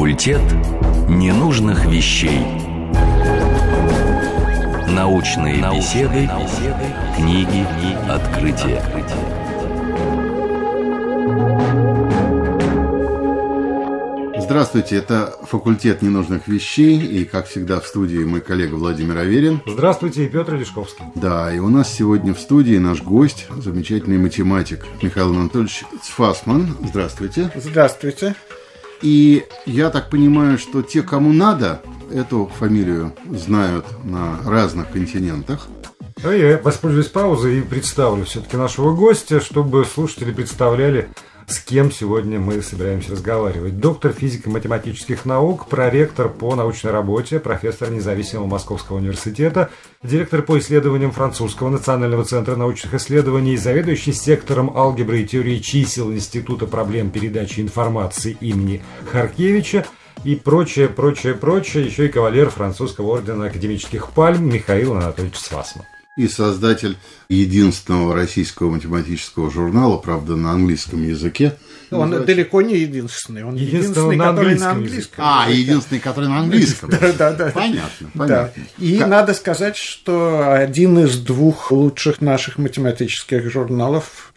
Факультет ненужных вещей. Научные, беседы, книги, открытия. Здравствуйте, это факультет ненужных вещей, и, как всегда, в студии мой коллега Владимир Аверин. Здравствуйте, и Петр Лешковский. Да, и у нас сегодня в студии наш гость, замечательный математик Михаил Анатольевич Цфасман. Здравствуйте. Здравствуйте. И я так понимаю, что те, кому надо, эту фамилию знают на разных континентах. А я воспользуюсь паузой и представлю все-таки нашего гостя, чтобы слушатели представляли, с кем сегодня мы собираемся разговаривать. Доктор физико-математических наук, проректор по научной работе, профессор независимого Московского университета, директор по исследованиям Французского национального центра научных исследований, заведующий сектором алгебры и теории чисел Института проблем передачи информации имени Харкевича и прочее, прочее, прочее, еще и кавалер французского ордена академических пальм Михаил Анатольевич Свасман и создатель единственного российского математического журнала, правда, на английском языке. Он Называется... далеко не единственный. Он единственный, на который на английском. А, единственный, который на английском. Да, да, да. Понятно, понятно. И надо сказать, что один из двух лучших наших математических журналов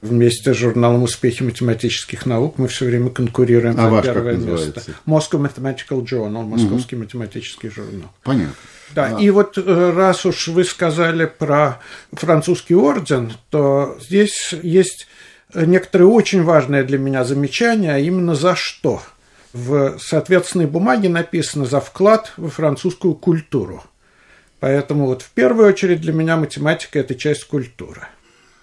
вместе с журналом «Успехи математических наук» мы все время конкурируем а за ваш первое как место. Называется? Moscow Mathematical Journal, московский угу. математический журнал. Понятно. Да, а... и вот э, раз уж вы сказали про французский орден, то здесь есть некоторые очень важные для меня замечания, а именно за что. В соответственной бумаге написано за вклад в французскую культуру. Поэтому вот в первую очередь для меня математика – это часть культуры.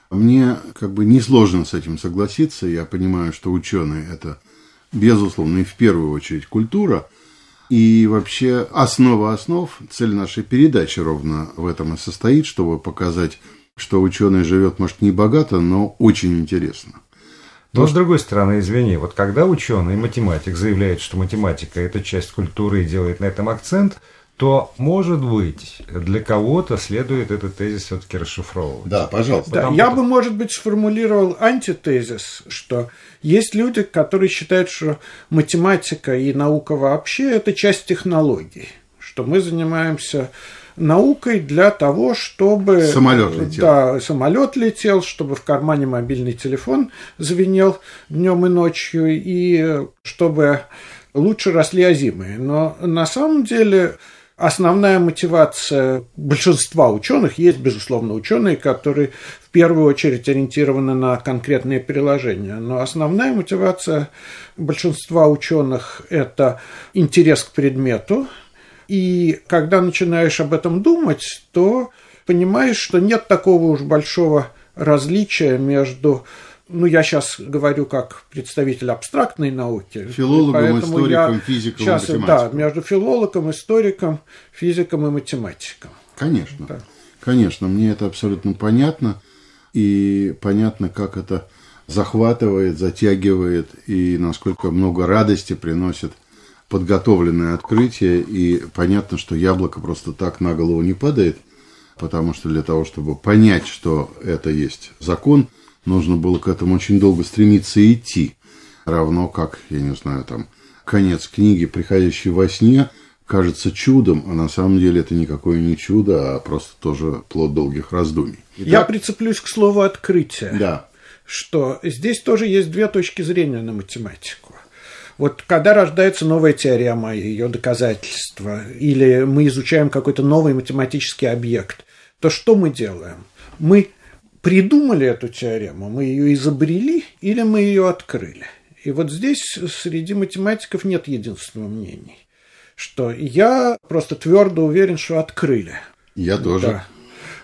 Мне как бы несложно с этим согласиться. Я понимаю, что ученые – это, безусловно, и в первую очередь культура. И вообще основа основ, цель нашей передачи ровно в этом и состоит, чтобы показать, что ученый живет, может, не богато, но очень интересно. Но, с другой стороны, извини, вот когда ученый, математик заявляет, что математика – это часть культуры и делает на этом акцент – то, может быть, для кого-то следует этот тезис все-таки расшифровывать. Да, пожалуйста. Да, я бы, может быть, сформулировал антитезис, что есть люди, которые считают, что математика и наука вообще – это часть технологий, что мы занимаемся наукой для того, чтобы... Самолет летел. Да, самолет летел, чтобы в кармане мобильный телефон звенел днем и ночью, и чтобы лучше росли озимые. Но на самом деле Основная мотивация большинства ученых есть, безусловно, ученые, которые в первую очередь ориентированы на конкретные приложения. Но основная мотивация большинства ученых – это интерес к предмету. И когда начинаешь об этом думать, то понимаешь, что нет такого уж большого различия между ну, я сейчас говорю как представитель абстрактной науки. Филологом, историком, физиком, сейчас, математиком. Да, между филологом, историком, физиком и математиком. Конечно, да. конечно, мне это абсолютно понятно. И понятно, как это захватывает, затягивает, и насколько много радости приносит подготовленное открытие. И понятно, что яблоко просто так на голову не падает, потому что для того, чтобы понять, что это есть закон – нужно было к этому очень долго стремиться и идти. Равно как, я не знаю, там, конец книги, приходящий во сне, кажется чудом, а на самом деле это никакое не чудо, а просто тоже плод долгих раздумий. Итак, я прицеплюсь к слову открытие. Да. Что здесь тоже есть две точки зрения на математику. Вот когда рождается новая теорема, ее доказательства, или мы изучаем какой-то новый математический объект, то что мы делаем? Мы придумали эту теорему, мы ее изобрели или мы ее открыли. И вот здесь среди математиков нет единственного мнения, что я просто твердо уверен, что открыли. Я тоже. Да.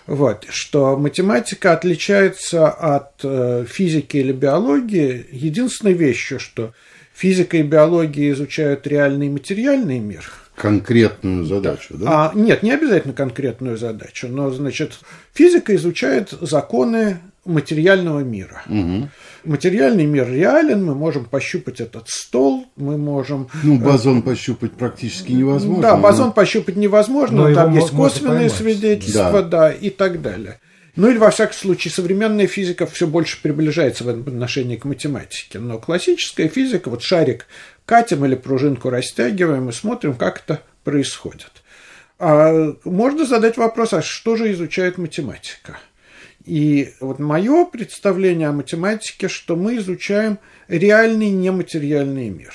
Вот, что математика отличается от э, физики или биологии единственной вещью, что физика и биология изучают реальный и материальный мир – конкретную задачу, да? А, нет, не обязательно конкретную задачу, но, значит, физика изучает законы материального мира. Угу. Материальный мир реален, мы можем пощупать этот стол, мы можем... Ну, бозон э, пощупать практически невозможно. Да, бозон но... пощупать невозможно, но там есть косвенные свидетельства, да. да, и так далее. Ну или, во всяком случае, современная физика все больше приближается в отношении к математике. Но классическая физика, вот шарик катим или пружинку растягиваем и смотрим, как это происходит. А можно задать вопрос, а что же изучает математика? И вот мое представление о математике, что мы изучаем реальный нематериальный мир.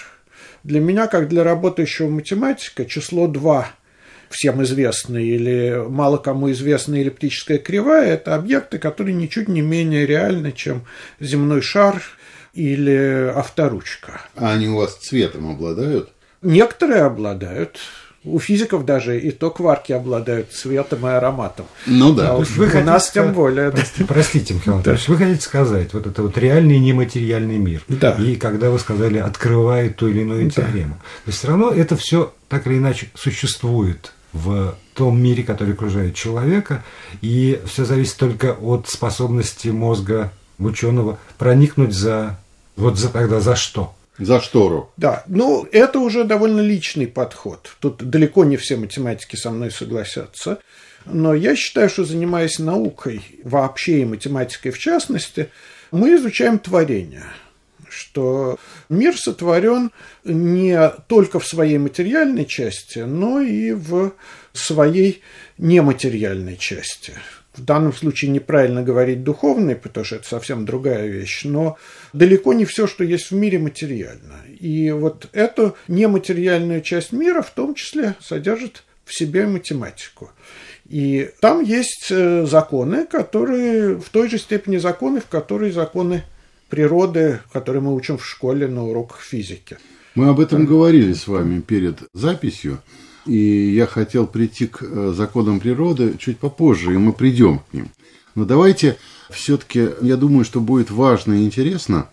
Для меня, как для работающего математика, число 2 всем известная или мало кому известная эллиптическая кривая – это объекты, которые ничуть не менее реальны, чем земной шар или авторучка. А они у вас цветом обладают? Некоторые обладают. У физиков даже и то кварки обладают цветом и ароматом. Ну да. А вы у хотите нас тем более. Простите, простите Михаил да. вы хотите сказать, вот это вот реальный нематериальный мир. Да. И когда вы сказали, открывает ту или иную теорему. Да. То есть все равно это все так или иначе существует в том мире, который окружает человека, и все зависит только от способности мозга ученого проникнуть за вот за тогда за что? За штору. Да, ну это уже довольно личный подход. Тут далеко не все математики со мной согласятся. Но я считаю, что занимаясь наукой вообще и математикой в частности, мы изучаем творение что мир сотворен не только в своей материальной части, но и в своей нематериальной части в данном случае неправильно говорить духовный, потому что это совсем другая вещь, но далеко не все, что есть в мире, материально. И вот эту нематериальную часть мира в том числе содержит в себе математику. И там есть э, законы, которые в той же степени законы, в которые законы природы, которые мы учим в школе на уроках физики. Мы об этом говорили с вами перед записью. И я хотел прийти к э, законам природы чуть попозже, и мы придем к ним. Но давайте все-таки, я думаю, что будет важно и интересно,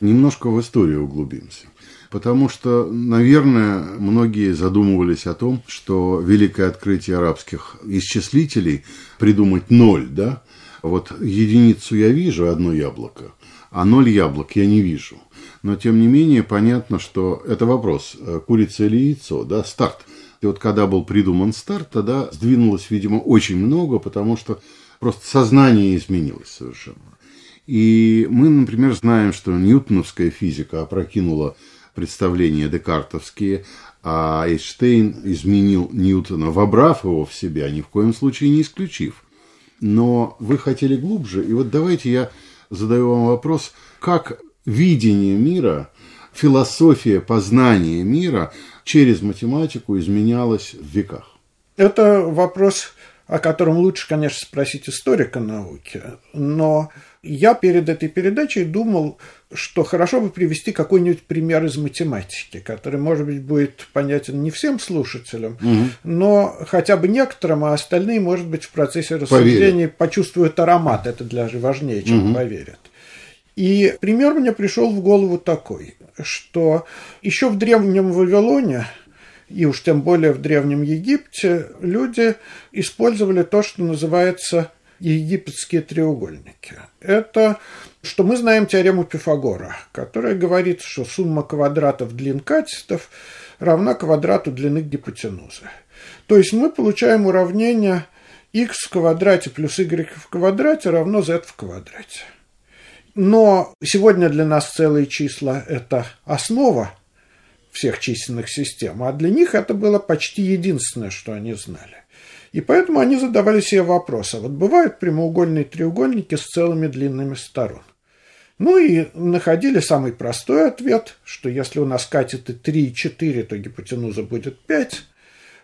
немножко в историю углубимся. Потому что, наверное, многие задумывались о том, что великое открытие арабских исчислителей придумать ноль, да? Вот единицу я вижу, одно яблоко, а ноль яблок я не вижу. Но, тем не менее, понятно, что это вопрос, э, курица или яйцо, да, старт. И вот когда был придуман старт, тогда сдвинулось, видимо, очень много, потому что просто сознание изменилось совершенно. И мы, например, знаем, что ньютоновская физика опрокинула представления декартовские, а Эйнштейн изменил Ньютона, вобрав его в себя, ни в коем случае не исключив. Но вы хотели глубже, и вот давайте я задаю вам вопрос, как видение мира, философия познания мира через математику изменялась в веках? Это вопрос, о котором лучше, конечно, спросить историка науки. Но я перед этой передачей думал, что хорошо бы привести какой-нибудь пример из математики, который, может быть, будет понятен не всем слушателям, угу. но хотя бы некоторым, а остальные, может быть, в процессе рассуждения почувствуют аромат. Это даже важнее, чем угу. поверят. И пример мне пришел в голову такой, что еще в древнем Вавилоне и уж тем более в Древнем Египте люди использовали то, что называется египетские треугольники. Это, что мы знаем теорему Пифагора, которая говорит, что сумма квадратов длин катетов равна квадрату длины гипотенузы. То есть мы получаем уравнение x в квадрате плюс y в квадрате равно z в квадрате. Но сегодня для нас целые числа – это основа всех численных систем, а для них это было почти единственное, что они знали. И поэтому они задавали себе вопрос, а вот бывают прямоугольные треугольники с целыми длинными сторон. Ну и находили самый простой ответ, что если у нас катеты 3 и 4, то гипотенуза будет 5.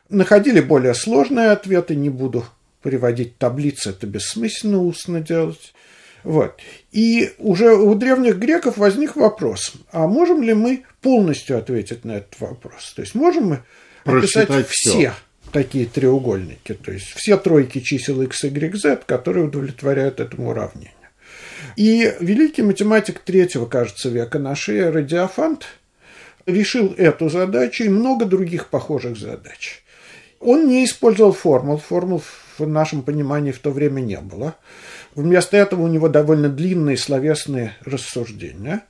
Находили более сложные ответы, не буду приводить таблицы, это бессмысленно устно делать. Вот. И уже у древних греков возник вопрос, а можем ли мы полностью ответить на этот вопрос? То есть можем мы описать все, все такие треугольники, то есть все тройки чисел x, y, z, которые удовлетворяют этому уравнению. И великий математик третьего, кажется, века нашей эры Диофант решил эту задачу и много других похожих задач. Он не использовал формул, формул в нашем понимании в то время не было. Вместо этого у него довольно длинные словесные рассуждения.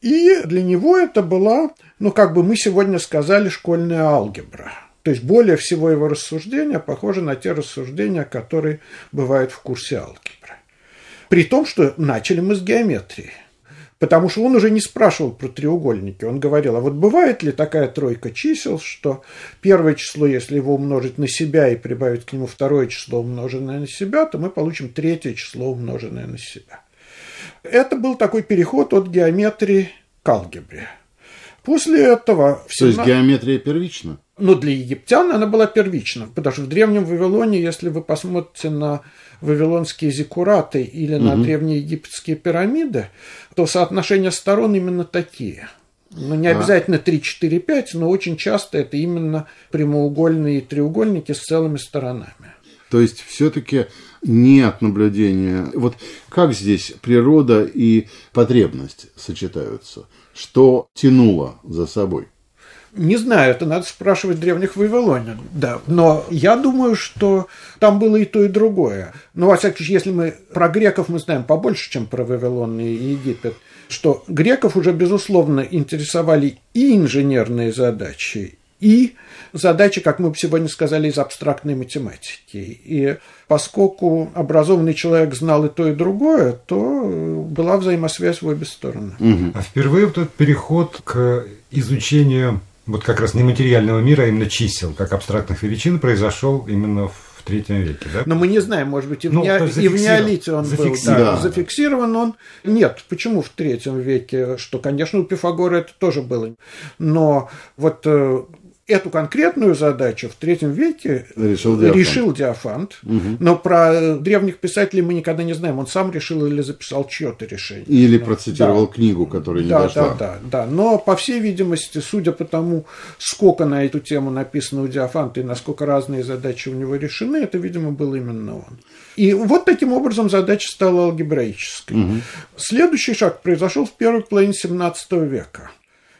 И для него это была, ну, как бы мы сегодня сказали, школьная алгебра. То есть более всего его рассуждения похожи на те рассуждения, которые бывают в курсе алгебры. При том, что начали мы с геометрии. Потому что он уже не спрашивал про треугольники. Он говорил, а вот бывает ли такая тройка чисел, что первое число, если его умножить на себя и прибавить к нему второе число, умноженное на себя, то мы получим третье число, умноженное на себя. Это был такой переход от геометрии к алгебре. После этого... В 17... То есть геометрия первична? Ну, для египтян она была первична, потому что в Древнем Вавилоне, если вы посмотрите на вавилонские зиккураты или угу. на древние египетские пирамиды, то соотношения сторон именно такие. Ну, не а. обязательно 3, 4, 5, но очень часто это именно прямоугольные треугольники с целыми сторонами. То есть все-таки нет наблюдения. Вот как здесь природа и потребность сочетаются? Что тянуло за собой? Не знаю, это надо спрашивать древних вавилонян, да. Но я думаю, что там было и то, и другое. Но, во всяком случае, если мы про греков мы знаем побольше, чем про Вавилон и Египет, что греков уже, безусловно, интересовали и инженерные задачи, и задачи, как мы сегодня сказали, из абстрактной математики. И поскольку образованный человек знал и то, и другое, то была взаимосвязь в обе стороны. Угу. А впервые вот этот переход к изучению вот как раз нематериального мира, а именно чисел, как абстрактных величин, произошел именно в третьем веке, да? Но мы не знаем, может быть, и в, ну, не... и в неолите он был да, зафиксирован он. Нет, почему в третьем веке? Что, конечно, у Пифагора это тоже было. Но вот э, эту конкретную задачу в третьем веке решил Диофант, решил Диофант угу. но про древних писателей мы никогда не знаем, он сам решил или записал чье-то решение. Или но, процитировал да. книгу, которая не да, дошла. Да, да, да. Но, по всей видимости, судя по тому, сколько на эту тему написано у Диофанта и насколько разные задачи у него решены, это, видимо, был именно он. И вот таким образом задача стала алгебраической. Угу. Следующий шаг произошел в первой половине 17 века.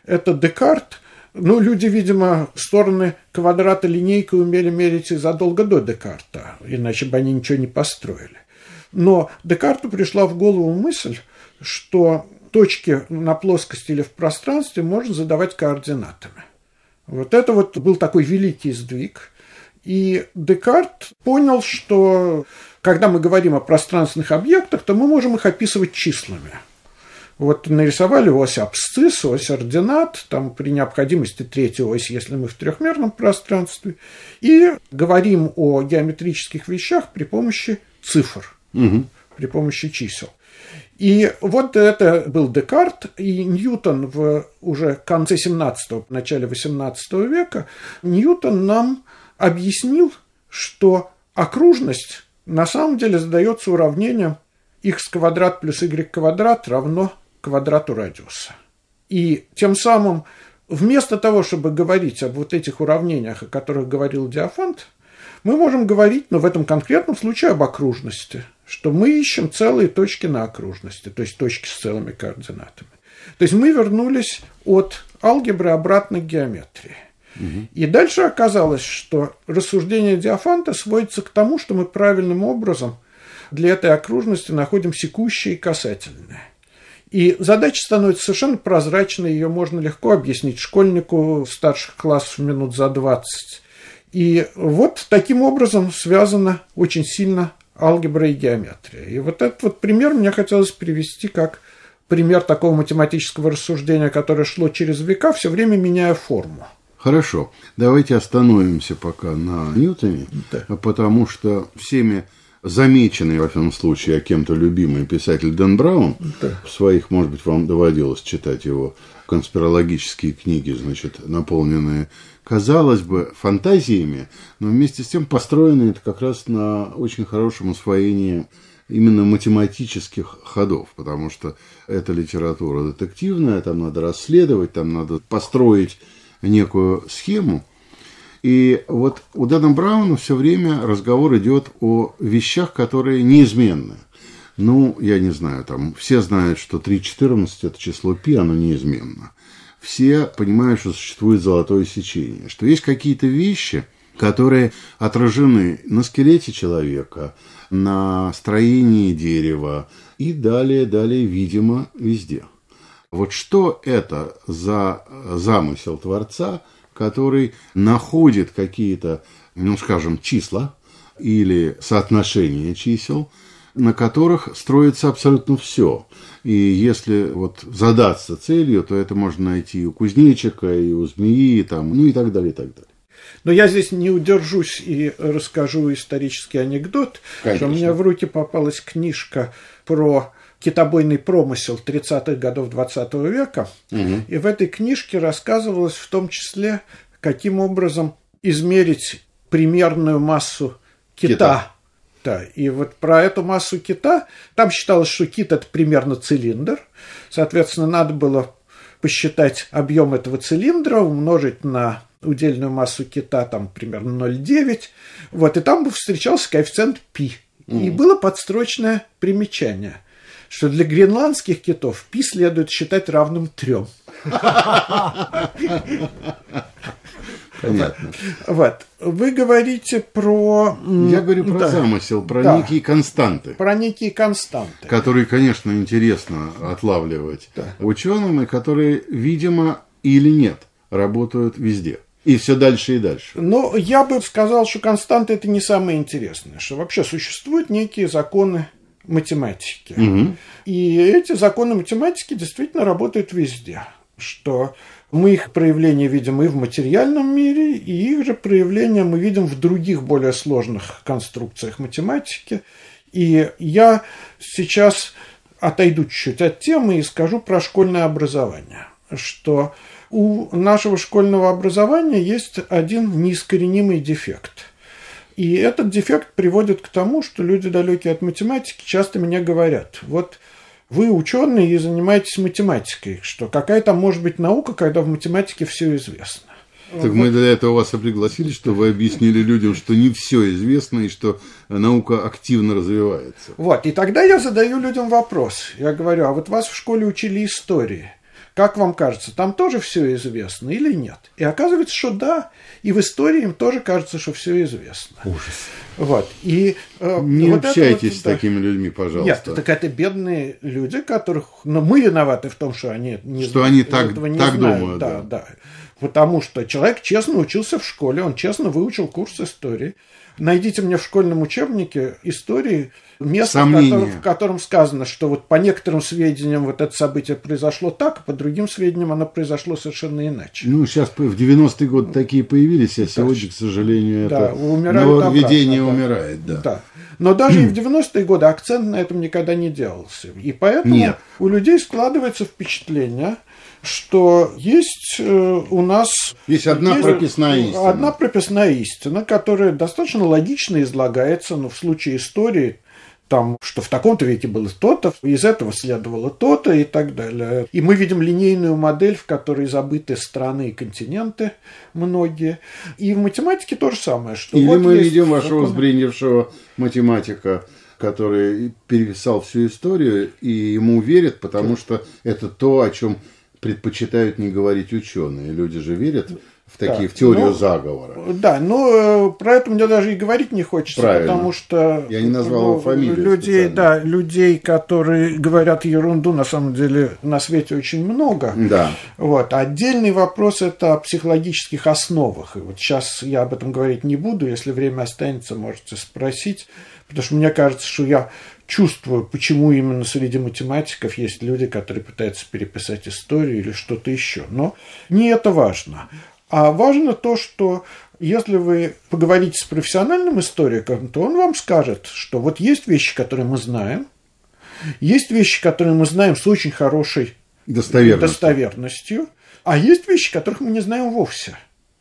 Это Декарт – ну, люди, видимо, стороны квадрата линейкой умели мерить задолго до Декарта, иначе бы они ничего не построили. Но Декарту пришла в голову мысль, что точки на плоскости или в пространстве можно задавать координатами. Вот это вот был такой великий сдвиг. И Декарт понял, что когда мы говорим о пространственных объектах, то мы можем их описывать числами – вот нарисовали ось абсцисс, ось ординат, там при необходимости третья ось, если мы в трехмерном пространстве, и говорим о геометрических вещах при помощи цифр, угу. при помощи чисел. И вот это был Декарт, и Ньютон в уже конце 17-го, начале 18 века, Ньютон нам объяснил, что окружность на самом деле задается уравнением x квадрат плюс y квадрат равно квадрату радиуса. И тем самым вместо того, чтобы говорить об вот этих уравнениях, о которых говорил Диофант, мы можем говорить, но в этом конкретном случае об окружности, что мы ищем целые точки на окружности, то есть точки с целыми координатами. То есть мы вернулись от алгебры обратно к геометрии. И дальше оказалось, что рассуждение Диофанта сводится к тому, что мы правильным образом для этой окружности находим секущие и касательные. И задача становится совершенно прозрачной, ее можно легко объяснить школьнику старших классов минут за 20. И вот таким образом связана очень сильно алгебра и геометрия. И вот этот вот пример мне хотелось привести как пример такого математического рассуждения, которое шло через века, все время меняя форму. Хорошо, давайте остановимся пока на Ньютоне, да. потому что всеми замеченный, во всяком случае, а кем-то любимый писатель Дэн Браун, да. в своих, может быть, вам доводилось читать его конспирологические книги, значит, наполненные, казалось бы, фантазиями, но вместе с тем построенные это как раз на очень хорошем усвоении именно математических ходов, потому что эта литература детективная, там надо расследовать, там надо построить некую схему – и вот у Дэна Брауна все время разговор идет о вещах, которые неизменны. Ну, я не знаю, там все знают, что 3,14 это число π, оно неизменно. Все понимают, что существует золотое сечение, что есть какие-то вещи, которые отражены на скелете человека, на строении дерева и далее, далее, видимо, везде. Вот что это за замысел Творца – который находит какие-то, ну, скажем, числа или соотношение чисел, на которых строится абсолютно все. И если вот задаться целью, то это можно найти и у кузнечика, и у змеи, там, ну и так далее, и так далее. Но я здесь не удержусь и расскажу исторический анекдот, Конечно. что у меня в руки попалась книжка про китобойный промысел 30-х годов 20 века. Угу. И в этой книжке рассказывалось в том числе, каким образом измерить примерную массу кита. Кита. Да, и вот про эту массу кита, там считалось, что кит это примерно цилиндр, соответственно, надо было посчитать объем этого цилиндра, умножить на удельную массу кита, там примерно 0,9, вот, и там бы встречался коэффициент π. И было подстрочное примечание, что для гренландских китов π следует считать равным трем. Понятно. Вот. Вы говорите про... Я говорю про да, замысел, про Да. некие константы. Про некие константы. которые, конечно, интересно отлавливать Да. ученым, и которые, видимо, или нет, работают везде. И все дальше и дальше. Но я бы сказал, что константы это не самое интересное, что вообще существуют некие законы математики. И эти законы математики действительно работают везде. Что мы их проявления видим и в материальном мире, и их же проявления мы видим в других более сложных конструкциях математики. И я сейчас отойду чуть-чуть от темы и скажу про школьное образование. Что у нашего школьного образования есть один неискоренимый дефект. И этот дефект приводит к тому, что люди, далекие от математики, часто мне говорят, вот вы ученые и занимаетесь математикой, что какая там может быть наука, когда в математике все известно. Так мы для этого вас и пригласили, чтобы вы объяснили людям, что не все известно и что наука активно развивается. Вот, и тогда я задаю людям вопрос. Я говорю, а вот вас в школе учили истории. Как вам кажется, там тоже все известно или нет? И оказывается, что да, и в истории им тоже кажется, что все известно. Ужас. Вот, и э, Не вот общайтесь вот, с да. такими людьми, пожалуйста. Нет, так это бедные люди, которых... Но мы виноваты в том, что они не Что они так- этого не так знают. думают, Да, да. да. Потому что человек честно учился в школе, он честно выучил курс истории. Найдите мне в школьном учебнике истории место, в котором, в котором сказано, что вот по некоторым сведениям вот это событие произошло так, а по другим сведениям оно произошло совершенно иначе. Ну, сейчас в 90-е годы такие появились, а сегодня, к сожалению, Да, это нововведение обратно, умирает. Да. Да. Но даже и в 90-е годы акцент на этом никогда не делался. И поэтому Нет. у людей складывается впечатление, что есть э, у нас... Есть одна прописная истина. Одна прописная истина, которая достаточно логично излагается, но в случае истории там, что в таком-то веке было то-то, из этого следовало то-то и так далее. И мы видим линейную модель, в которой забыты страны и континенты многие. И в математике то же самое. Что Или вот мы есть видим вашего закон- сбрендившего математика, который переписал всю историю, и ему верят, потому что это то, о чем предпочитают не говорить ученые. Люди же верят в такие, Так, в теорию ну, заговора. Да, но э, про это мне даже и говорить не хочется, Правильно. потому что Я не назвал его ну, фамилию людей, специально. да, людей, которые говорят ерунду, на самом деле на свете очень много. Да. Вот. Отдельный вопрос это о психологических основах. И вот сейчас я об этом говорить не буду, если время останется, можете спросить, потому что мне кажется, что я чувствую, почему именно среди математиков есть люди, которые пытаются переписать историю или что-то еще. Но не это важно. А важно то, что если вы поговорите с профессиональным историком, то он вам скажет, что вот есть вещи, которые мы знаем, есть вещи, которые мы знаем с очень хорошей Достоверность. достоверностью, а есть вещи, которых мы не знаем вовсе.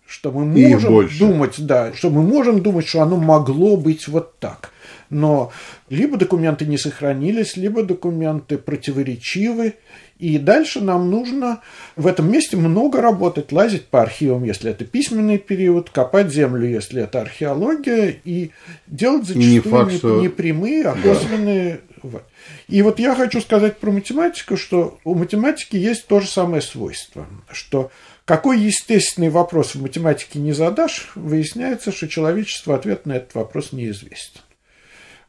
Что мы можем думать, да, что мы можем думать, что оно могло быть вот так. Но либо документы не сохранились, либо документы противоречивы, и дальше нам нужно в этом месте много работать, лазить по архивам, если это письменный период, копать землю, если это археология, и делать И не зачастую факт, не, что- не прямые, а косвенные. вот. И вот я хочу сказать про математику, что у математики есть то же самое свойство, что какой естественный вопрос в математике не задашь, выясняется, что человечеству ответ на этот вопрос неизвестен.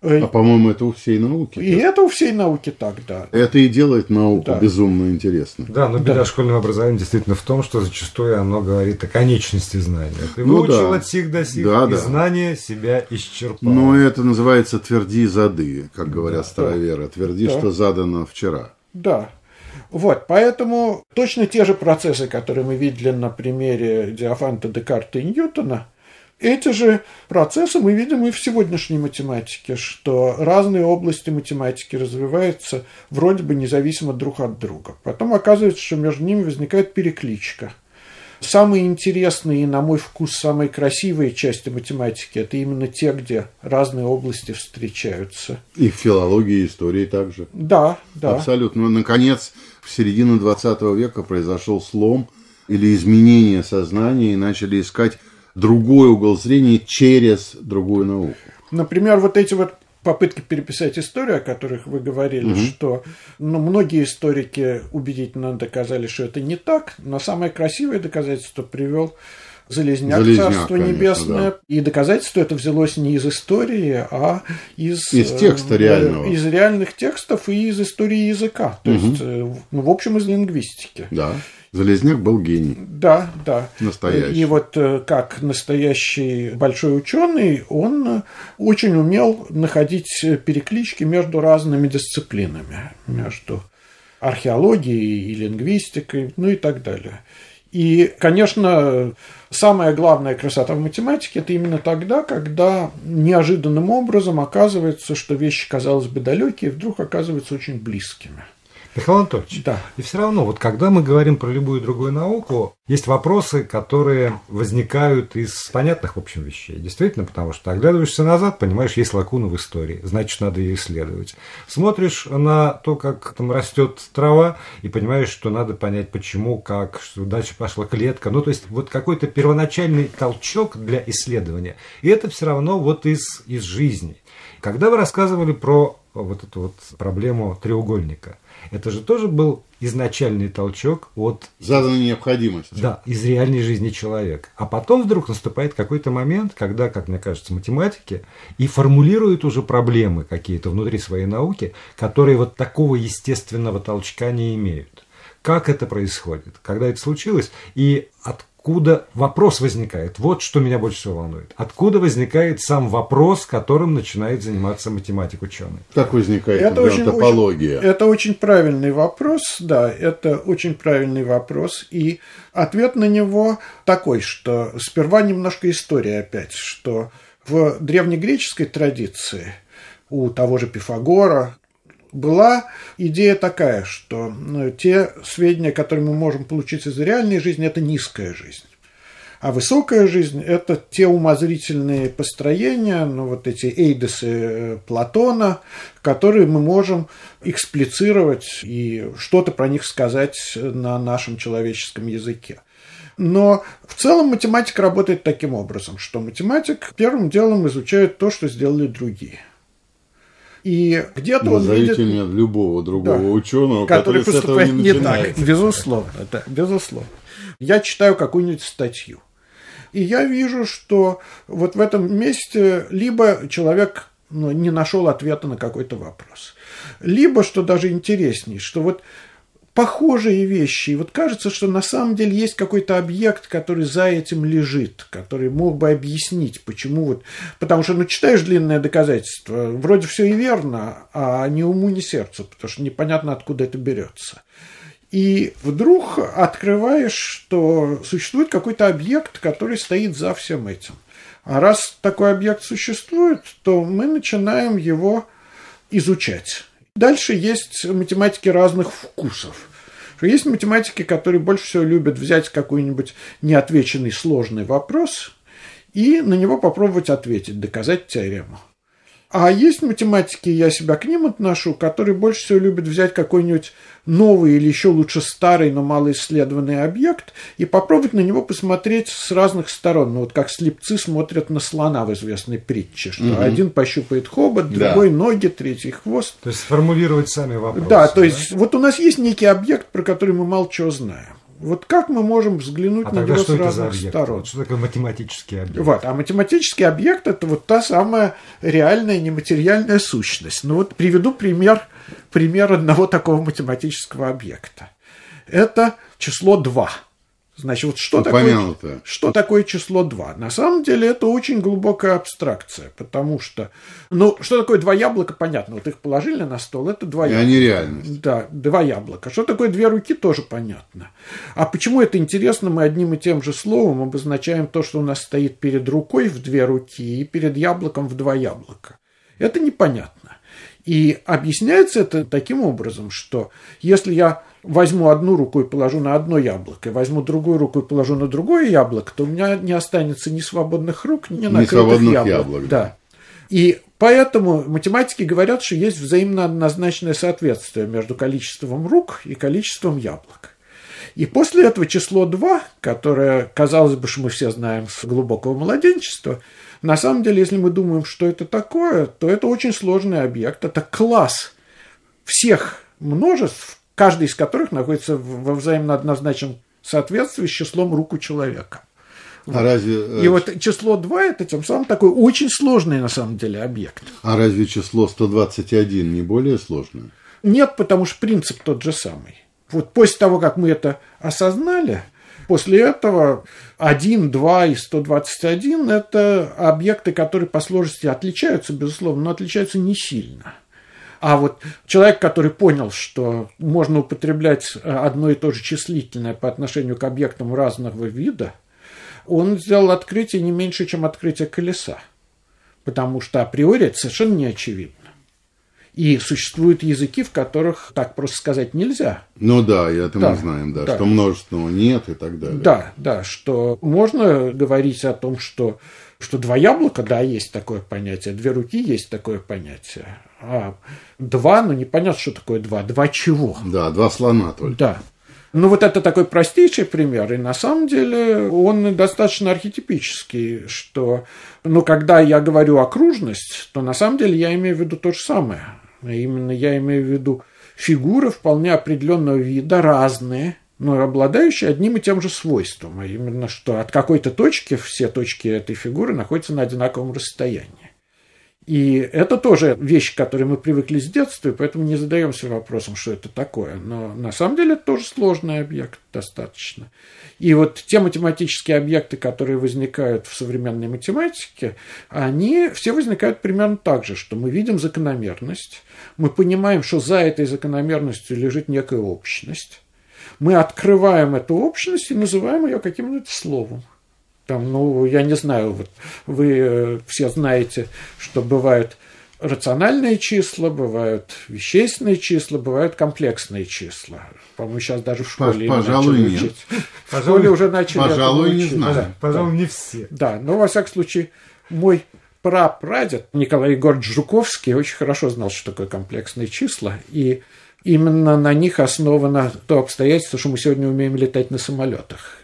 А, по-моему, это у всей науки. И это у всей науки так, да. Это и делает науку Да. безумно интересной. Да, но беда Да. школьного образования действительно в том, что зачастую оно говорит о конечности знания. Ты Ну выучил да. от сих до сих, Да, и да. знание себя исчерпало. Но это называется тверди зады, как говорят староверы. Тверди, Да. что задано вчера. Да. Вот, поэтому точно те же процессы, которые мы видели на примере Диофанта, Декарта и Ньютона, эти же процессы мы видим и в сегодняшней математике, что разные области математики развиваются вроде бы независимо друг от друга. Потом оказывается, что между ними возникает перекличка. Самые интересные и, на мой вкус, самые красивые части математики – это именно те, где разные области встречаются. И в филологии, и истории также. Да, да. Абсолютно. Но, наконец, в середине 20 века произошел слом или изменение сознания, и начали искать другой угол зрения через другую науку. Например, вот эти вот попытки переписать историю, о которых вы говорили, что ну, многие историки убедительно доказали, что это не так, но самое красивое доказательство привел Залезняк, Залезняк, Царство конечно, Небесное. да. И доказательство это взялось не из истории, а из... Из текста э, реального. Из реальных текстов и из истории языка. То есть, э, ну, в общем, из лингвистики. Да. Залезняк был гений. Да, да. Настоящий. И вот э, как настоящий большой ученый, он э, очень умел находить э, переклички между разными дисциплинами, между археологией и лингвистикой, ну и так далее. И, конечно, самая главная красота в математике – это именно тогда, когда неожиданным образом оказывается, что вещи, казалось бы, далекие, вдруг оказываются очень близкими. Михаил Анатольевич, Да. и все равно, вот когда мы говорим про любую другую науку, есть вопросы, которые возникают из понятных, в общем, вещей. Действительно, потому что оглядываешься назад, понимаешь, есть лакуна в истории, значит, надо ее исследовать. Смотришь на то, как там растет трава, и понимаешь, что надо понять, почему, как, что дальше пошла клетка. Ну, то есть, вот какой-то первоначальный толчок для исследования. И это все равно вот из, из жизни. Когда вы рассказывали про вот эту вот проблему треугольника, это же тоже был изначальный толчок от Заданной необходимости. да, из реальной жизни человека. А потом вдруг наступает какой-то момент, когда, как мне кажется, математики и формулируют уже проблемы какие-то внутри своей науки, которые вот такого естественного толчка не имеют. Как это происходит? Когда это случилось? И откуда вопрос возникает? Вот что меня больше всего волнует. Откуда возникает сам вопрос, которым начинает заниматься математик ученый? Как возникает Это очень, топология? очень- это очень правильный вопрос, да, это очень правильный вопрос. И ответ на него такой, что сперва немножко история опять, что в древнегреческой традиции у того же Пифагора была идея такая, что ну, те сведения, которые мы можем получить из реальной жизни, это низкая жизнь. А высокая жизнь – это те умозрительные построения, ну, вот эти эйдесы э, Платона, которые мы можем эксплицировать и что-то про них сказать на нашем человеческом языке. Но в целом математика работает таким образом, что математик первым делом изучает то, что сделали другие. И где-то он видит... мне любого другого Да. ученого, который который, поступает не не так. Безусловно, да, безусловно. Я читаю какую-нибудь статью. И я вижу, что вот в этом месте либо человек ну, не нашел ответа на какой-то вопрос, либо, что даже интересней, что вот похожие вещи. И вот кажется, что на самом деле есть какой-то объект, который за этим лежит, который мог бы объяснить, почему вот... Потому что, ну, читаешь длинное доказательство, вроде все и верно, а ни уму, ни сердцу, потому что непонятно, откуда это берется. И вдруг открываешь, что существует какой-то объект, который стоит за всем этим. А раз такой объект существует, то мы начинаем его изучать. Дальше есть математики разных вкусов. Есть математики, которые больше всего любят взять какой-нибудь неотвеченный сложный вопрос и на него попробовать ответить, доказать теорему. А есть математики, я себя к ним отношу, которые больше всего любят взять какой-нибудь новый или еще лучше старый, но малоисследованный объект и попробовать на него посмотреть с разных сторон. Ну, вот как слепцы смотрят на слона в известной притче, что один пощупает хобот, Да. другой ноги, третий хвост. То есть сформулировать сами вопросы. Да, то есть вот у нас есть некий объект, про который мы мало чего знаем. Вот как мы можем взглянуть А на него что с разных сторон? Что такое математический объект? Вот. А математический объект – это вот та самая реальная нематериальная сущность. Ну вот приведу пример, пример одного такого математического объекта. Это число 2. Значит, вот что такое, что такое число 2? На самом деле это очень глубокая абстракция, потому что, ну, что такое два яблока, понятно, вот их положили на стол, это два И яблока. они реальность. Да, два яблока. Что такое две руки, тоже понятно. А почему это интересно? Мы одним и тем же словом обозначаем то, что у нас стоит перед рукой в две руки и перед яблоком в два яблока. Это непонятно. И объясняется это таким образом, что если я возьму одну руку и положу на одно яблоко, и возьму другую руку и положу на другое яблоко, то у меня не останется ни свободных рук, ни накрытых свободных яблок. яблок, Да. И поэтому математики говорят, что есть взаимно однозначное соответствие между количеством рук и количеством яблок. И после этого число 2, которое, казалось бы, что мы все знаем с глубокого младенчества, на самом деле, если мы думаем, что это такое, то это очень сложный объект. Это класс всех множеств, каждый из которых находится во взаимно однозначном соответствии с числом рук у человека. А разве, э, И вот число 2 это тем самым такой очень сложный на самом деле объект. а разве число 121 не более сложное? Нет, потому что принцип тот же самый. Вот после того, как мы это осознали, после этого 1, 2 и 121 – это объекты, которые по сложности отличаются, безусловно, но отличаются не сильно. А вот человек, который понял, что можно употреблять одно и то же числительное по отношению к объектам разного вида, он сделал открытие не меньше, чем открытие колеса. Потому что априори это совершенно не очевидно. И существуют языки, в которых так просто сказать нельзя. Ну да, и это Да, мы знаем, да, да. что множественного нет и так далее. Да, да, что можно говорить о том, что, что два яблока, да, есть такое понятие, две руки есть такое понятие, а два, ну непонятно, что такое два, два чего. Да, два слона только. Да. Ну, вот это такой простейший пример, и на самом деле он достаточно архетипический, что, ну, когда я говорю окружность, то на самом деле я имею в виду то же самое. Именно я имею в виду фигуры вполне определенного вида, разные, но обладающие одним и тем же свойством, а именно что от какой-то точки все точки этой фигуры находятся на одинаковом расстоянии. И это тоже вещь, к которой мы привыкли с детства, и поэтому не задаемся вопросом, что это такое. Но на самом деле это тоже сложный объект достаточно. И вот те математические объекты, которые возникают в современной математике, они все возникают примерно так же, что мы видим закономерность, мы понимаем, что за этой закономерностью лежит некая общность, мы открываем эту общность и называем ее каким-нибудь словом. Там, ну, я не знаю, вот вы э, все знаете, что бывают рациональные числа, бывают вещественные числа, бывают комплексные числа. По-моему, сейчас даже в школе пожалуй, начали нет. учить. В Пожалуй, школе уже начали пожалуй, не знаю. Да, Пожалуй, не все. да, но во всяком случае, мой прапрадед Николай Егорович Жуковский очень хорошо знал, что такое комплексные числа, и именно на них основано то обстоятельство, что мы сегодня умеем летать на самолетах,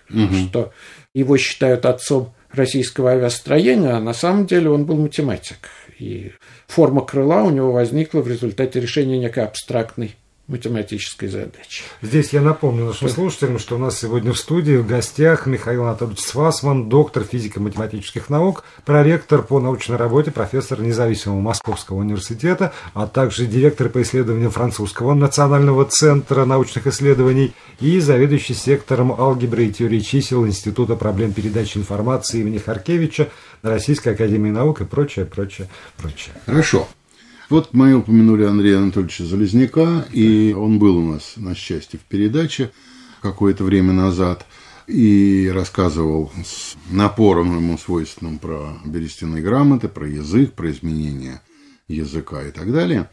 что его считают отцом российского авиастроения, а на самом деле он был математик. И форма крыла у него возникла в результате решения некой абстрактной математической задачи. Здесь я напомню нашим слушателям, что у нас сегодня в студии в гостях Михаил Анатольевич Свасман, доктор физико-математических наук, проректор по научной работе, профессор независимого Московского университета, а также директор по исследованиям французского национального центра научных исследований и заведующий сектором алгебры и теории чисел Института проблем передачи информации имени Харкевича Российской академии наук и прочее, прочее, прочее. Хорошо. Вот мы упомянули Андрея Анатольевича Залезняка, и он был у нас, на счастье, в передаче какое-то время назад и рассказывал с напором ему свойственным про берестяные грамоты, про язык, про изменения языка и так далее.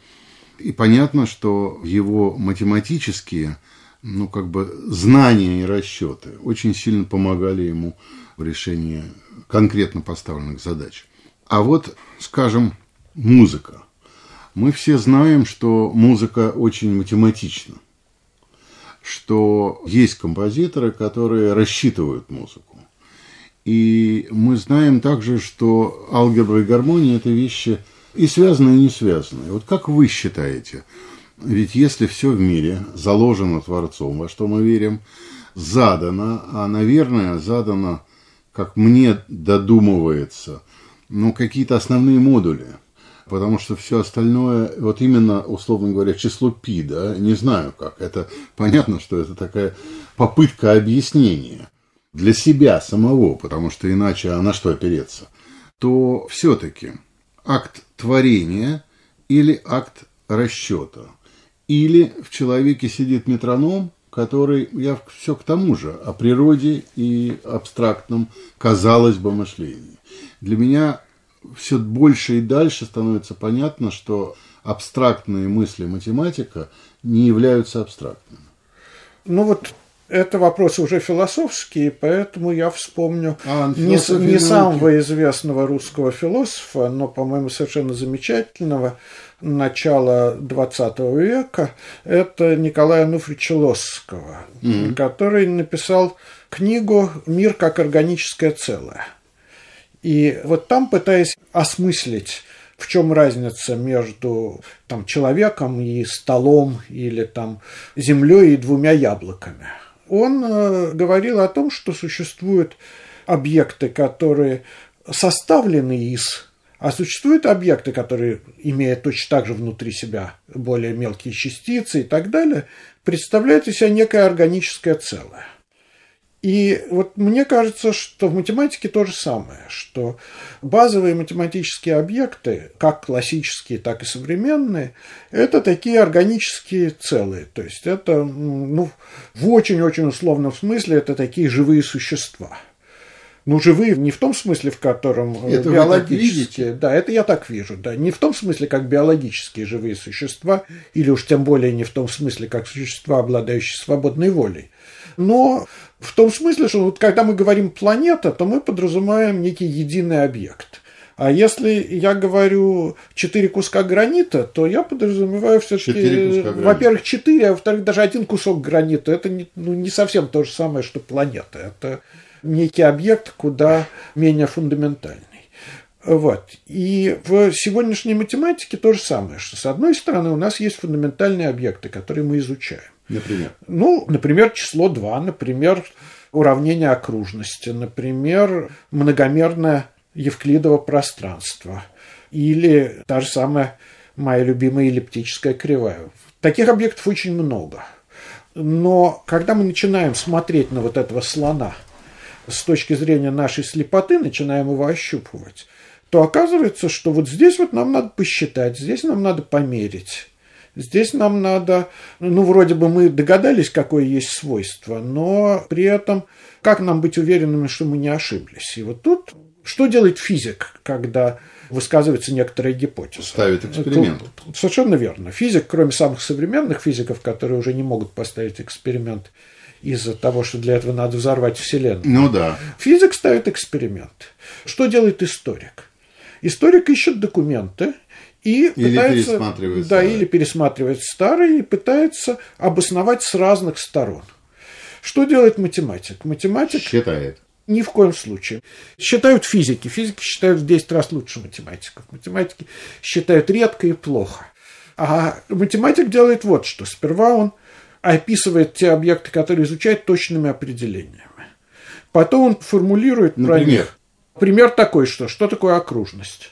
И понятно, что его математические, ну, как бы знания и расчеты очень сильно помогали ему в решении конкретно поставленных задач. А вот, скажем, музыка. Мы все знаем, что музыка очень математична, что есть композиторы, которые рассчитывают музыку. И мы знаем также, что алгебра и гармония – это вещи и связанные, и не связанные. Вот как вы считаете, ведь если все в мире заложено Творцом, во что мы верим, задано, а, наверное, задано, как мне додумывается, ну, какие-то основные модули. Потому что все остальное, вот именно, условно говоря, число пи, да, не знаю как. Это понятно, что это такая попытка объяснения для себя самого, потому что иначе а на что опереться, то все-таки акт творения или акт расчета. Или в человеке сидит метроном, который, я все к тому же, о природе и абстрактном, казалось бы, мышлении. Для меня все больше и дальше становится понятно, что абстрактные мысли математика не являются абстрактными. Ну вот это вопросы уже философские, поэтому я вспомню а, не, не самого известного русского философа, но, по-моему, совершенно замечательного начала XX века, это Николая Ануфрича Лосского, mm-hmm. который написал книгу «Мир как органическое целое». И вот там, пытаясь осмыслить в чем разница между там, человеком и столом или там, землей и двумя яблоками – он э, говорил о том, что существуют объекты, которые составлены из, а существуют объекты, которые, имея точно так же внутри себя более мелкие частицы и так далее, представляют из себя некое органическое целое. И вот мне кажется, что в математике то же самое, что базовые математические объекты, как классические, так и современные, это такие органические целые. То есть это, ну, в очень-очень условном смысле, это такие живые существа. Ну, живые не в том смысле, в котором э, это биологические. Да, это я так вижу. Да. Не в том смысле, как биологические живые существа, или уж тем более не в том смысле, как существа, обладающие свободной волей но в том смысле, что вот когда мы говорим планета, то мы подразумеваем некий единый объект. А если я говорю четыре куска гранита, то я подразумеваю все-таки, во-первых, четыре, а во-вторых, даже один кусок гранита. Это не, ну, не совсем то же самое, что планета. Это некий объект куда менее фундаментальный. Вот. И в сегодняшней математике то же самое, что с одной стороны у нас есть фундаментальные объекты, которые мы изучаем. Например? Ну, например, число 2, например, уравнение окружности, например, многомерное Евклидово пространство или та же самая моя любимая эллиптическая кривая. Таких объектов очень много. Но когда мы начинаем смотреть на вот этого слона с точки зрения нашей слепоты, начинаем его ощупывать, то оказывается, что вот здесь вот нам надо посчитать, здесь нам надо померить. Здесь нам надо, ну, вроде бы мы догадались, какое есть свойство, но при этом как нам быть уверенными, что мы не ошиблись? И вот тут что делает физик, когда высказывается некоторая гипотеза? Ставит эксперимент. Тут, совершенно верно. Физик, кроме самых современных физиков, которые уже не могут поставить эксперимент из-за того, что для этого надо взорвать Вселенную. Ну да. Физик ставит эксперимент. Что делает историк? Историк ищет документы и или пытается, пересматривает да, или пересматривает старые и пытается обосновать с разных сторон. Что делает математик? Математик считает. Ни в коем случае. Считают физики. Физики считают в 10 раз лучше математиков. Математики считают редко и плохо. А математик делает вот что. Сперва он описывает те объекты, которые изучает точными определениями. Потом он формулирует Например? про них. Пример такой, что что такое окружность.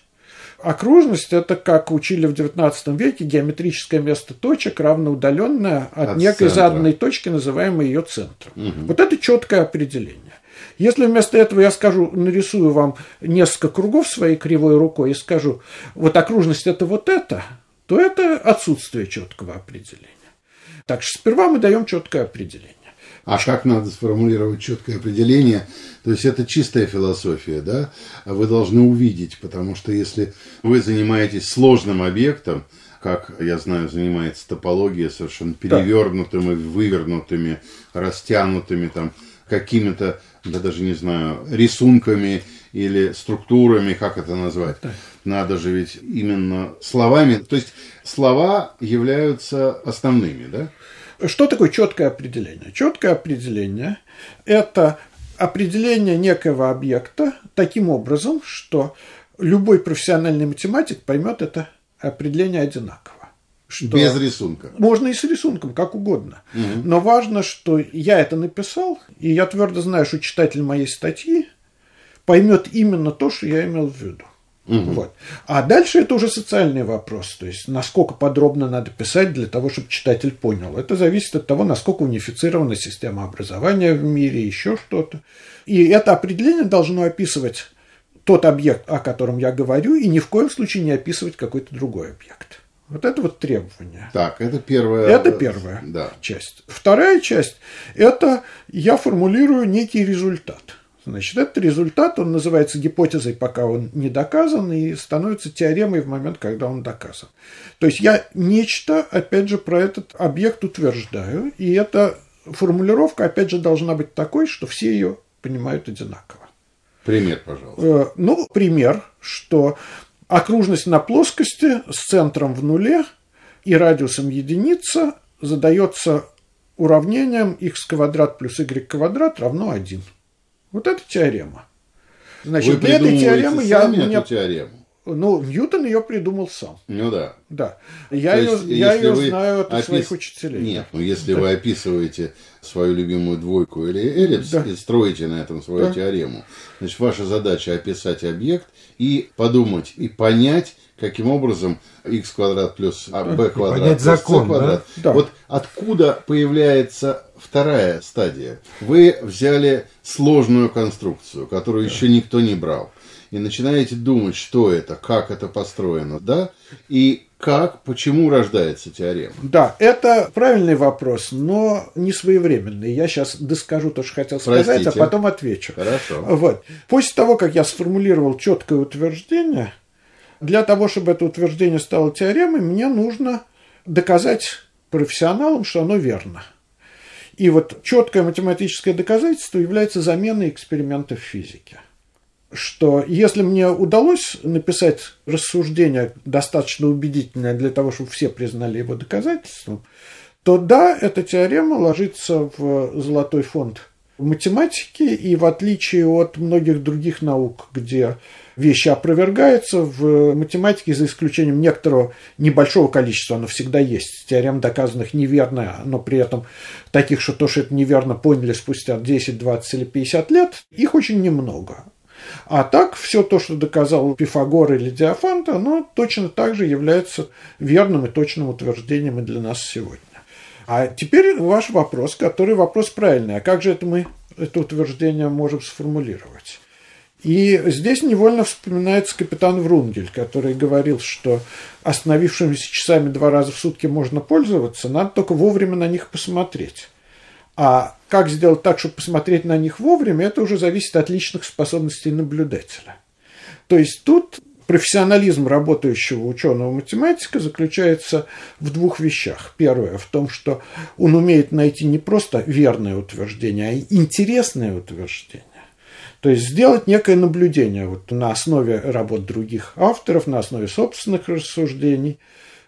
Окружность – это, как учили в XIX веке, геометрическое место точек, равноудаленное от, от некой центра. заданной точки, называемой ее центром. Угу. Вот это четкое определение. Если вместо этого я скажу, нарисую вам несколько кругов своей кривой рукой и скажу, вот окружность это вот это, то это отсутствие четкого определения. Так что сперва мы даем четкое определение. А как надо сформулировать четкое определение? То есть это чистая философия, да? А вы должны увидеть, потому что если вы занимаетесь сложным объектом, как я знаю, занимается топология совершенно перевернутыми, вывернутыми, растянутыми там какими-то, да даже не знаю, рисунками или структурами, как это назвать. Надо же ведь именно словами. То есть слова являются основными, да? Что такое четкое определение? Четкое определение – это определение некого объекта таким образом, что любой профессиональный математик поймет это определение одинаково. Что Без рисунка. Можно и с рисунком, как угодно. Угу. Но важно, что я это написал, и я твердо знаю, что читатель моей статьи поймет именно то, что я имел в виду. Угу. Вот. А дальше это уже социальный вопрос, то есть насколько подробно надо писать для того, чтобы читатель понял. Это зависит от того, насколько унифицирована система образования в мире, еще что-то. И это определение должно описывать тот объект, о котором я говорю, и ни в коем случае не описывать какой-то другой объект. Вот это вот требование. Так, это первая. Это первая да. часть. Вторая часть – это я формулирую некий результат – Значит, этот результат, он называется гипотезой, пока он не доказан, и становится теоремой в момент, когда он доказан. То есть я нечто, опять же, про этот объект утверждаю, и эта формулировка, опять же, должна быть такой, что все ее понимают одинаково. Пример, пожалуйста. Э, ну, пример, что окружность на плоскости с центром в нуле и радиусом единица задается уравнением x квадрат плюс y квадрат равно 1. Вот это теорема. Значит, Вы для этой теоремы я... Эту теорему? Ну, Ньютон ее придумал сам. Ну да. Да. Я ее, есть, я ее знаю от опис... своих учителей. Нет, ну если да. вы описываете свою любимую двойку или эллипс да. и строите на этом свою да. теорему, значит, ваша задача описать объект и подумать, и понять, каким образом x квадрат плюс b квадрат Понять плюс закон, c квадрат. Да? Да. Вот откуда появляется вторая стадия. Вы взяли сложную конструкцию, которую да. еще никто не брал, и начинаете думать, что это, как это построено, да, и как, почему рождается теорема? Да, это правильный вопрос, но не своевременный. Я сейчас доскажу то, что хотел сказать, а Простите. а потом отвечу. Хорошо. Вот. После того, как я сформулировал четкое утверждение, для того, чтобы это утверждение стало теоремой, мне нужно доказать профессионалам, что оно верно. И вот четкое математическое доказательство является заменой экспериментов физики. Что если мне удалось написать рассуждение достаточно убедительное для того, чтобы все признали его доказательством, то да, эта теорема ложится в золотой фонд математики, и в отличие от многих других наук, где вещи опровергаются, в математике, за исключением некоторого небольшого количества, оно всегда есть, теорем доказанных неверно, но при этом таких, что то, что это неверно, поняли спустя 10, 20 или 50 лет, их очень немного. А так, все то, что доказал Пифагор или Диофант, оно точно так же является верным и точным утверждением и для нас сегодня. А теперь ваш вопрос, который вопрос правильный. А как же это мы это утверждение можем сформулировать? И здесь невольно вспоминается капитан Врунгель, который говорил, что остановившимися часами два раза в сутки можно пользоваться, надо только вовремя на них посмотреть. А как сделать так, чтобы посмотреть на них вовремя, это уже зависит от личных способностей наблюдателя. То есть тут профессионализм работающего ученого-математика заключается в двух вещах. Первое в том, что он умеет найти не просто верное утверждение, а интересное утверждение. То есть сделать некое наблюдение вот на основе работ других авторов, на основе собственных рассуждений,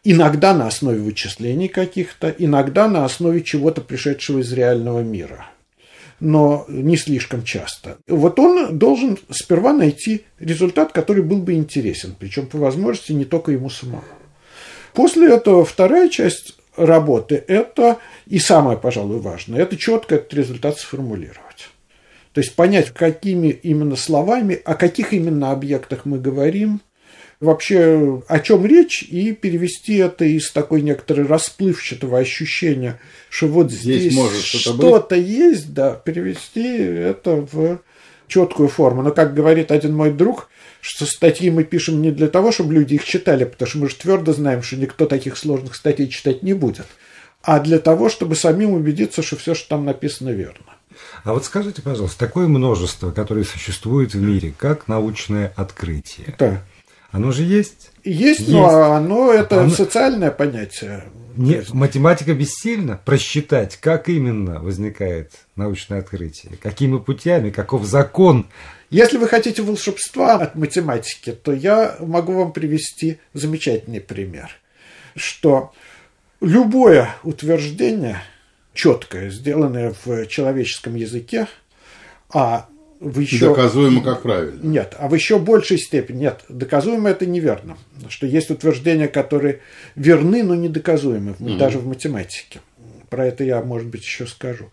иногда на основе вычислений каких-то, иногда на основе чего-то пришедшего из реального мира – но не слишком часто. Вот он должен сперва найти результат, который был бы интересен, причем по возможности не только ему самому. После этого вторая часть работы – это, и самое, пожалуй, важное, это четко этот результат сформулировать. То есть понять, какими именно словами, о каких именно объектах мы говорим, вообще о чем речь и перевести это из такой некоторой расплывчатого ощущения, что вот здесь, здесь что-то, есть, да, перевести это в четкую форму. Но, как говорит один мой друг, что статьи мы пишем не для того, чтобы люди их читали, потому что мы же твердо знаем, что никто таких сложных статей читать не будет, а для того, чтобы самим убедиться, что все, что там написано, верно. А вот скажите, пожалуйста, такое множество, которое существует в мире, как научное открытие. Да. Оно же есть. Есть, есть. но оно это оно... социальное понятие. Нет, математика бессильна просчитать, как именно возникает научное открытие, какими путями, каков закон. Если вы хотите волшебства от математики, то я могу вам привести замечательный пример, что любое утверждение четкое, сделанное в человеческом языке, а в еще... Доказуемо как правильно. Нет, а в еще большей степени. Нет, доказуемо это неверно. Что есть утверждения, которые верны, но недоказуемы, угу. даже в математике. Про это я, может быть, еще скажу.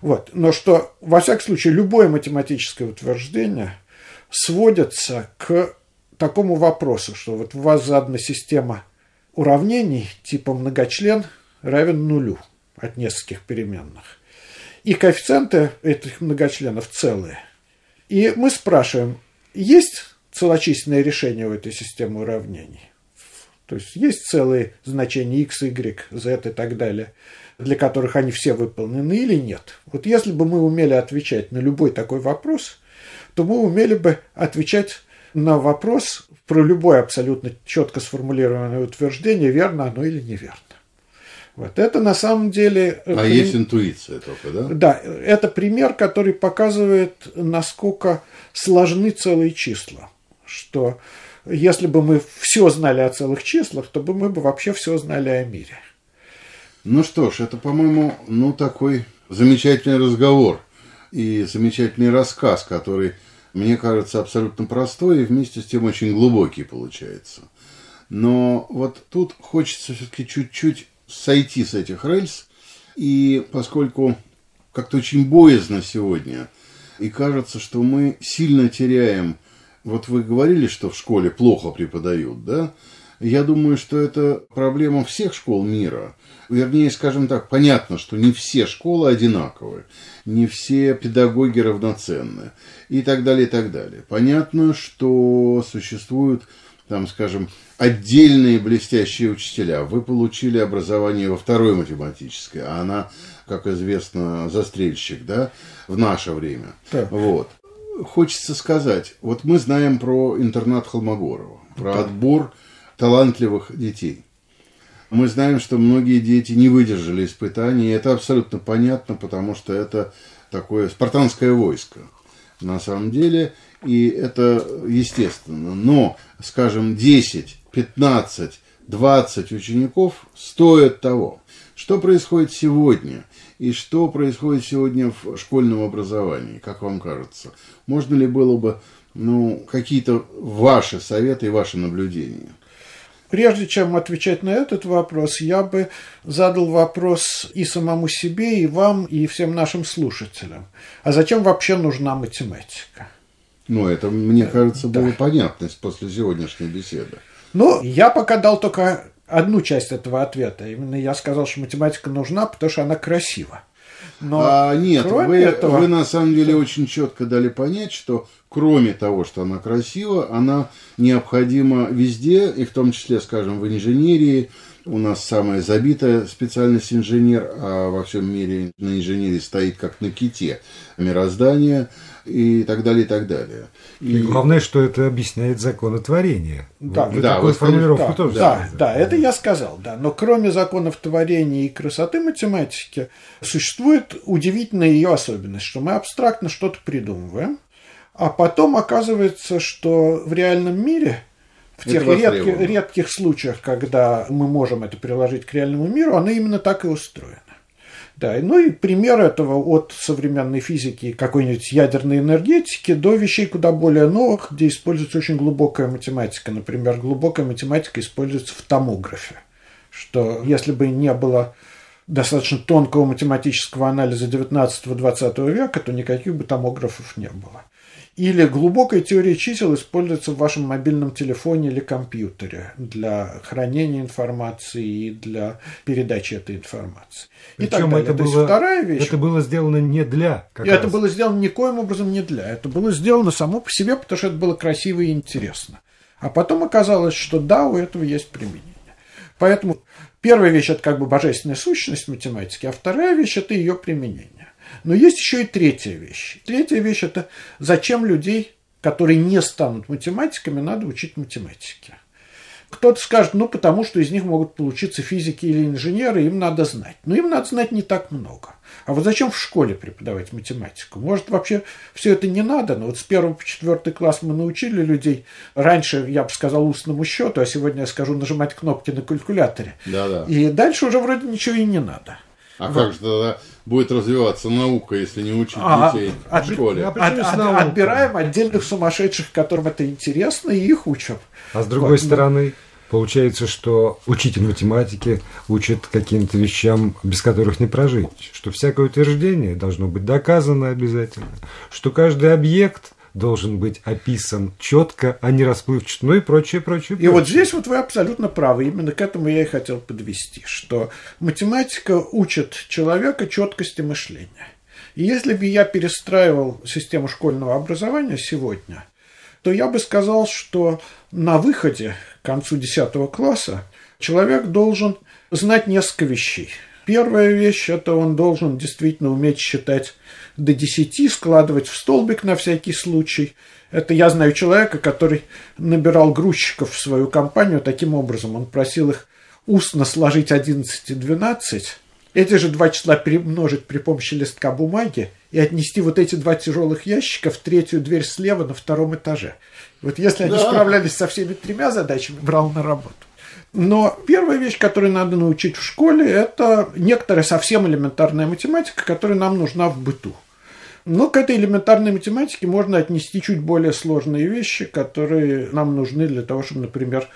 Вот. Но что, во всяком случае, любое математическое утверждение сводится к такому вопросу, что вот у вас задана система уравнений типа многочлен равен нулю от нескольких переменных. И коэффициенты этих многочленов целые. И мы спрашиваем, есть целочисленное решение у этой системы уравнений? То есть есть целые значения x, y, z и так далее, для которых они все выполнены или нет? Вот если бы мы умели отвечать на любой такой вопрос, то мы умели бы отвечать на вопрос про любое абсолютно четко сформулированное утверждение, верно оно или неверно. Вот это на самом деле... А при... есть интуиция только, да? Да, это пример, который показывает, насколько сложны целые числа. Что если бы мы все знали о целых числах, то бы мы бы вообще все знали о мире. Ну что ж, это, по-моему, ну такой замечательный разговор и замечательный рассказ, который, мне кажется, абсолютно простой и вместе с тем очень глубокий получается. Но вот тут хочется все-таки чуть-чуть сойти с этих рельс, и поскольку как-то очень боязно сегодня, и кажется, что мы сильно теряем, вот вы говорили, что в школе плохо преподают, да? Я думаю, что это проблема всех школ мира. Вернее, скажем так, понятно, что не все школы одинаковые, не все педагоги равноценны и так далее, и так далее. Понятно, что существуют там, скажем, отдельные блестящие учителя. Вы получили образование во второй математической, а она, как известно, застрельщик, да, в наше время. Да. Вот. Хочется сказать, вот мы знаем про интернат Холмогорова, про да. отбор талантливых детей. Мы знаем, что многие дети не выдержали испытаний, и это абсолютно понятно, потому что это такое спартанское войско на самом деле, и это естественно. Но, скажем, 10, 15, 20 учеников стоят того. Что происходит сегодня? И что происходит сегодня в школьном образовании, как вам кажется? Можно ли было бы ну, какие-то ваши советы и ваши наблюдения? Прежде чем отвечать на этот вопрос, я бы задал вопрос и самому себе, и вам, и всем нашим слушателям. А зачем вообще нужна математика? Ну, это, мне кажется, да. было понятно после сегодняшней беседы. Ну, я пока дал только одну часть этого ответа. Именно я сказал, что математика нужна, потому что она красива. Но а, нет, вы, этого... вы на самом деле очень четко дали понять, что кроме того, что она красива, она необходима везде, и в том числе, скажем, в инженерии. У нас самая забитая специальность инженер, а во всем мире на инженерии стоит как на ките мироздание и так далее, и так далее. И, и главное, что это объясняет законотворение. Да, Вы да, такую формулировку да, тоже Да, сказали. да, это я сказал, да. Но кроме законов творения и красоты математики, существует удивительная ее особенность, что мы абстрактно что-то придумываем, а потом оказывается, что в реальном мире в тех редких, редких случаях, когда мы можем это приложить к реальному миру, оно именно так и устроено. Да, ну и пример этого от современной физики какой-нибудь ядерной энергетики до вещей куда более новых, где используется очень глубокая математика. Например, глубокая математика используется в томографе, что если бы не было достаточно тонкого математического анализа 19-20 века, то никаких бы томографов не было. Или глубокая теория чисел используется в вашем мобильном телефоне или компьютере для хранения информации и для передачи этой информации. Причем и так далее. Это, было, вторая вещь. Это было сделано не для. раз. это было сделано никоим образом не для. Это было сделано само по себе, потому что это было красиво и интересно. А потом оказалось, что да, у этого есть применение. Поэтому первая вещь это как бы божественная сущность математики, а вторая вещь это ее применение. Но есть еще и третья вещь. Третья вещь – это зачем людей, которые не станут математиками, надо учить математике. Кто-то скажет, ну, потому что из них могут получиться физики или инженеры, им надо знать. Но им надо знать не так много. А вот зачем в школе преподавать математику? Может, вообще все это не надо, но вот с первого по четвертый класс мы научили людей. Раньше я бы сказал устному счету, а сегодня я скажу нажимать кнопки на калькуляторе. Да-да. И дальше уже вроде ничего и не надо. А вот. как же тогда будет развиваться наука, если не учить а, детей от, в школе? От, от, от, отбираем отдельных сумасшедших, которым это интересно, и их учим. А с другой вот, стороны, получается, что учитель математики учит каким-то вещам, без которых не прожить. Что всякое утверждение должно быть доказано обязательно. Что каждый объект – должен быть описан четко, а не расплывчато, ну и прочее, прочее. И вот здесь вот вы абсолютно правы. Именно к этому я и хотел подвести, что математика учит человека четкости мышления. И если бы я перестраивал систему школьного образования сегодня, то я бы сказал, что на выходе к концу 10 класса человек должен знать несколько вещей. Первая вещь – это он должен действительно уметь считать до 10, складывать в столбик на всякий случай. Это я знаю человека, который набирал грузчиков в свою компанию таким образом. Он просил их устно сложить 11 и 12, эти же два числа перемножить при помощи листка бумаги и отнести вот эти два тяжелых ящика в третью дверь слева на втором этаже. Вот если они да. справлялись со всеми тремя задачами, брал на работу. Но первая вещь, которую надо научить в школе, это некоторая совсем элементарная математика, которая нам нужна в быту. Но к этой элементарной математике можно отнести чуть более сложные вещи, которые нам нужны для того, чтобы, например,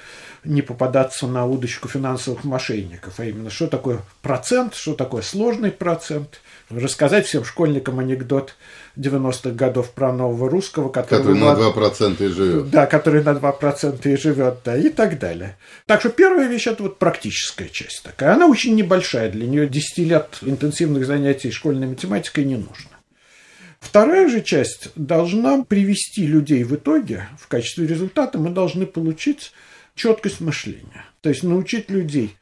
не попадаться на удочку финансовых мошенников, а именно, что такое процент, что такое сложный процент, рассказать всем школьникам анекдот 90-х годов про нового русского, который, который на 2% и живет. Да, который на 2% и живет, да, и так далее. Так что первая вещь – это вот практическая часть такая. Она очень небольшая, для нее 10 лет интенсивных занятий школьной математикой не нужно. Вторая же часть должна привести людей в итоге, в качестве результата мы должны получить четкость мышления. То есть научить людей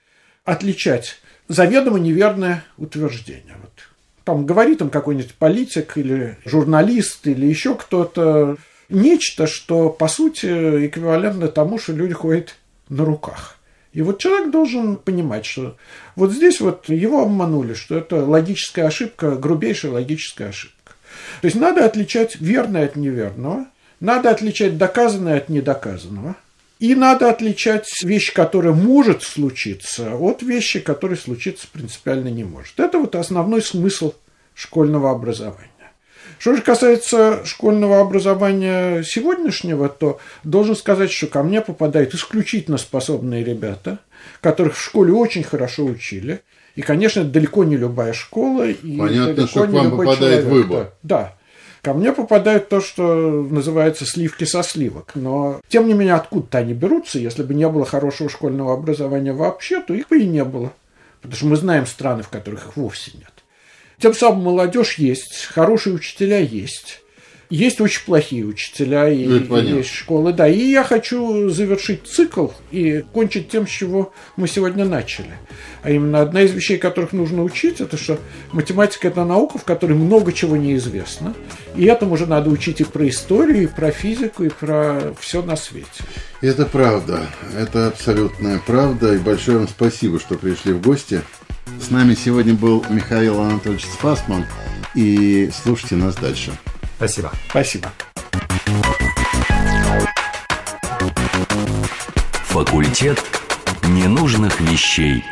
отличать заведомо неверное утверждение. Вот. Там говорит там какой-нибудь политик или журналист или еще кто-то нечто, что по сути эквивалентно тому, что люди ходят на руках. И вот человек должен понимать, что вот здесь вот его обманули, что это логическая ошибка, грубейшая логическая ошибка. То есть надо отличать верное от неверного, надо отличать доказанное от недоказанного – и надо отличать вещь, которая может случиться, от вещи, которая случиться принципиально не может. Это вот основной смысл школьного образования. Что же касается школьного образования сегодняшнего, то должен сказать, что ко мне попадают исключительно способные ребята, которых в школе очень хорошо учили. И, конечно, далеко не любая школа. И Понятно, что к вам попадает человек. выбор. Да. Ко мне попадает то, что называется сливки со сливок. Но, тем не менее, откуда-то они берутся. Если бы не было хорошего школьного образования вообще, то их бы и не было. Потому что мы знаем страны, в которых их вовсе нет. Тем самым молодежь есть, хорошие учителя есть. Есть очень плохие учителя и, ну, и есть школы, да. И я хочу завершить цикл и кончить тем, с чего мы сегодня начали. А именно одна из вещей, которых нужно учить, это что математика – это наука, в которой много чего неизвестно. И этому же надо учить и про историю, и про физику, и про все на свете. Это правда. Это абсолютная правда. И большое вам спасибо, что пришли в гости. С нами сегодня был Михаил Анатольевич Спасман. И слушайте нас дальше. Спасибо. Спасибо. Факультет ненужных вещей.